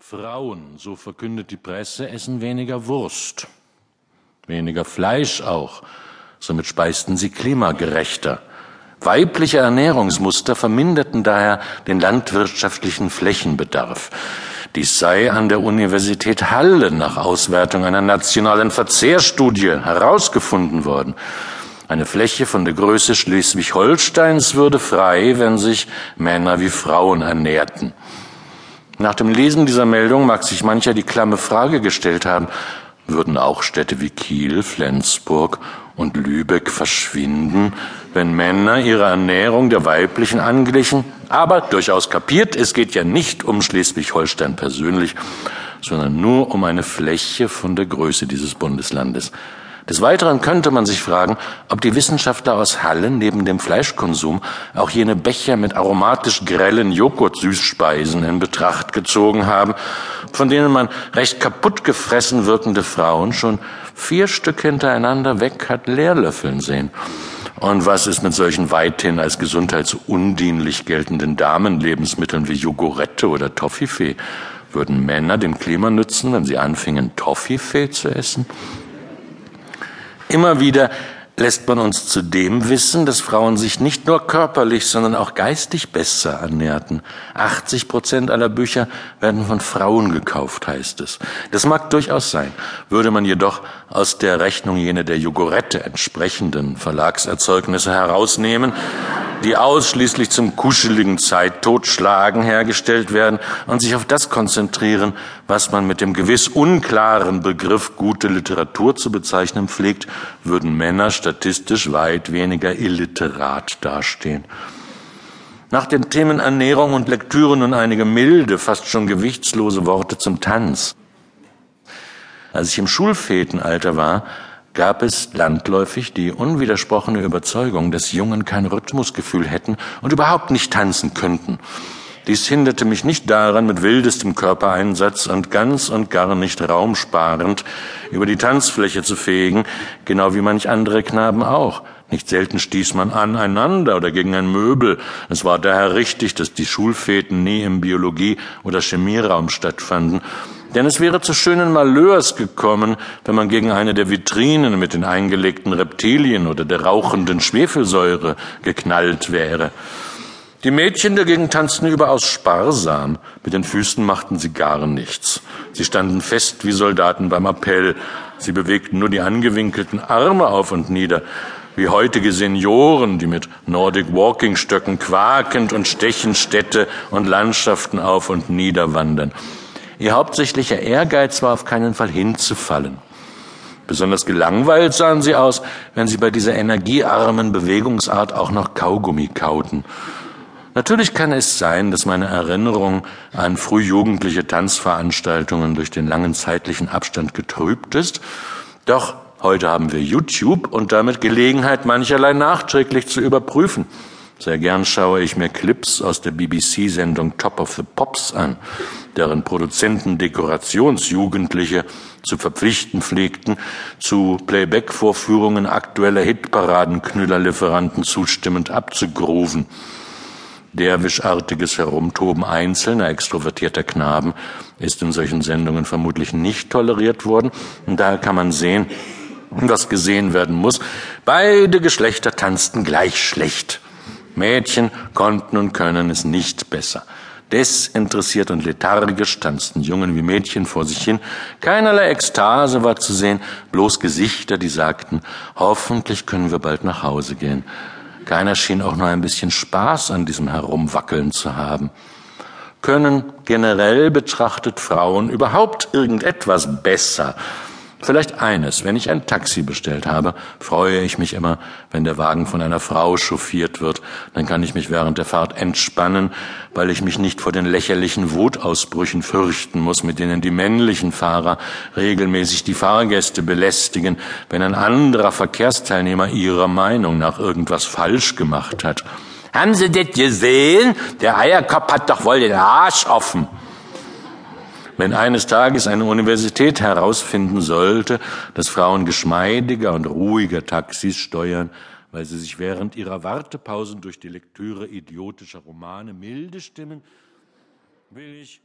Frauen, so verkündet die Presse, essen weniger Wurst, weniger Fleisch auch. Somit speisten sie klimagerechter. Weibliche Ernährungsmuster verminderten daher den landwirtschaftlichen Flächenbedarf. Dies sei an der Universität Halle nach Auswertung einer nationalen Verzehrstudie herausgefunden worden. Eine Fläche von der Größe Schleswig-Holsteins würde frei, wenn sich Männer wie Frauen ernährten. Nach dem Lesen dieser Meldung mag sich mancher die klamme Frage gestellt haben, würden auch Städte wie Kiel, Flensburg und Lübeck verschwinden, wenn Männer ihre Ernährung der weiblichen anglichen? Aber durchaus kapiert, es geht ja nicht um Schleswig-Holstein persönlich, sondern nur um eine Fläche von der Größe dieses Bundeslandes. Des Weiteren könnte man sich fragen, ob die Wissenschaftler aus Halle neben dem Fleischkonsum auch jene Becher mit aromatisch grellen Joghurt-Süßspeisen in Betracht gezogen haben, von denen man recht kaputt gefressen wirkende Frauen schon vier Stück hintereinander weg hat leerlöffeln sehen. Und was ist mit solchen weithin als gesundheitsundienlich geltenden Damenlebensmitteln wie Jogurette oder Toffifee? Würden Männer dem Klima nützen, wenn sie anfingen, Toffifee zu essen? Immer wieder lässt man uns zudem wissen, dass Frauen sich nicht nur körperlich, sondern auch geistig besser ernährten. 80 Prozent aller Bücher werden von Frauen gekauft, heißt es. Das mag durchaus sein. Würde man jedoch aus der Rechnung jene der Jogurette entsprechenden Verlagserzeugnisse herausnehmen, die ausschließlich zum kuscheligen Zeittotschlagen hergestellt werden und sich auf das konzentrieren, was man mit dem gewiss unklaren Begriff gute Literatur zu bezeichnen pflegt, würden Männer statistisch weit weniger illiterat dastehen. Nach den Themen Ernährung und Lektüre nun einige milde, fast schon gewichtslose Worte zum Tanz. Als ich im Schulfetenalter war, gab es landläufig die unwidersprochene Überzeugung, dass Jungen kein Rhythmusgefühl hätten und überhaupt nicht tanzen könnten. Dies hinderte mich nicht daran, mit wildestem Körpereinsatz und ganz und gar nicht raumsparend über die Tanzfläche zu fegen, genau wie manch andere Knaben auch. Nicht selten stieß man aneinander oder gegen ein Möbel. Es war daher richtig, dass die Schulfäten nie im Biologie- oder Chemieraum stattfanden denn es wäre zu schönen Malheurs gekommen, wenn man gegen eine der Vitrinen mit den eingelegten Reptilien oder der rauchenden Schwefelsäure geknallt wäre. Die Mädchen dagegen tanzten überaus sparsam. Mit den Füßen machten sie gar nichts. Sie standen fest wie Soldaten beim Appell. Sie bewegten nur die angewinkelten Arme auf und nieder, wie heutige Senioren, die mit Nordic Walking Stöcken quakend und stechend Städte und Landschaften auf und nieder wandern. Ihr hauptsächlicher Ehrgeiz war auf keinen Fall hinzufallen. Besonders gelangweilt sahen sie aus, wenn sie bei dieser energiearmen Bewegungsart auch noch Kaugummi kauten. Natürlich kann es sein, dass meine Erinnerung an frühjugendliche Tanzveranstaltungen durch den langen zeitlichen Abstand getrübt ist. Doch heute haben wir YouTube und damit Gelegenheit, mancherlei nachträglich zu überprüfen. Sehr gern schaue ich mir Clips aus der BBC-Sendung Top of the Pops an deren Produzenten Dekorationsjugendliche zu verpflichten pflegten, zu Playback-Vorführungen aktueller Hitparadenknüllerlieferanten zustimmend abzugrooven. Derwischartiges Herumtoben einzelner extrovertierter Knaben ist in solchen Sendungen vermutlich nicht toleriert worden. Und daher kann man sehen, was gesehen werden muss. Beide Geschlechter tanzten gleich schlecht. Mädchen konnten und können es nicht besser. Desinteressiert und lethargisch tanzten Jungen wie Mädchen vor sich hin. Keinerlei Ekstase war zu sehen, bloß Gesichter, die sagten, hoffentlich können wir bald nach Hause gehen. Keiner schien auch nur ein bisschen Spaß an diesem Herumwackeln zu haben. Können generell betrachtet Frauen überhaupt irgendetwas besser Vielleicht eines, wenn ich ein Taxi bestellt habe, freue ich mich immer, wenn der Wagen von einer Frau chauffiert wird, dann kann ich mich während der Fahrt entspannen, weil ich mich nicht vor den lächerlichen Wutausbrüchen fürchten muss, mit denen die männlichen Fahrer regelmäßig die Fahrgäste belästigen, wenn ein anderer Verkehrsteilnehmer ihrer Meinung nach irgendwas falsch gemacht hat. Haben Sie das gesehen? Der Eierkopf hat doch wohl den Arsch offen. Wenn eines Tages eine Universität herausfinden sollte, dass Frauen geschmeidiger und ruhiger Taxis steuern, weil sie sich während ihrer Wartepausen durch die Lektüre idiotischer Romane milde stimmen, will ich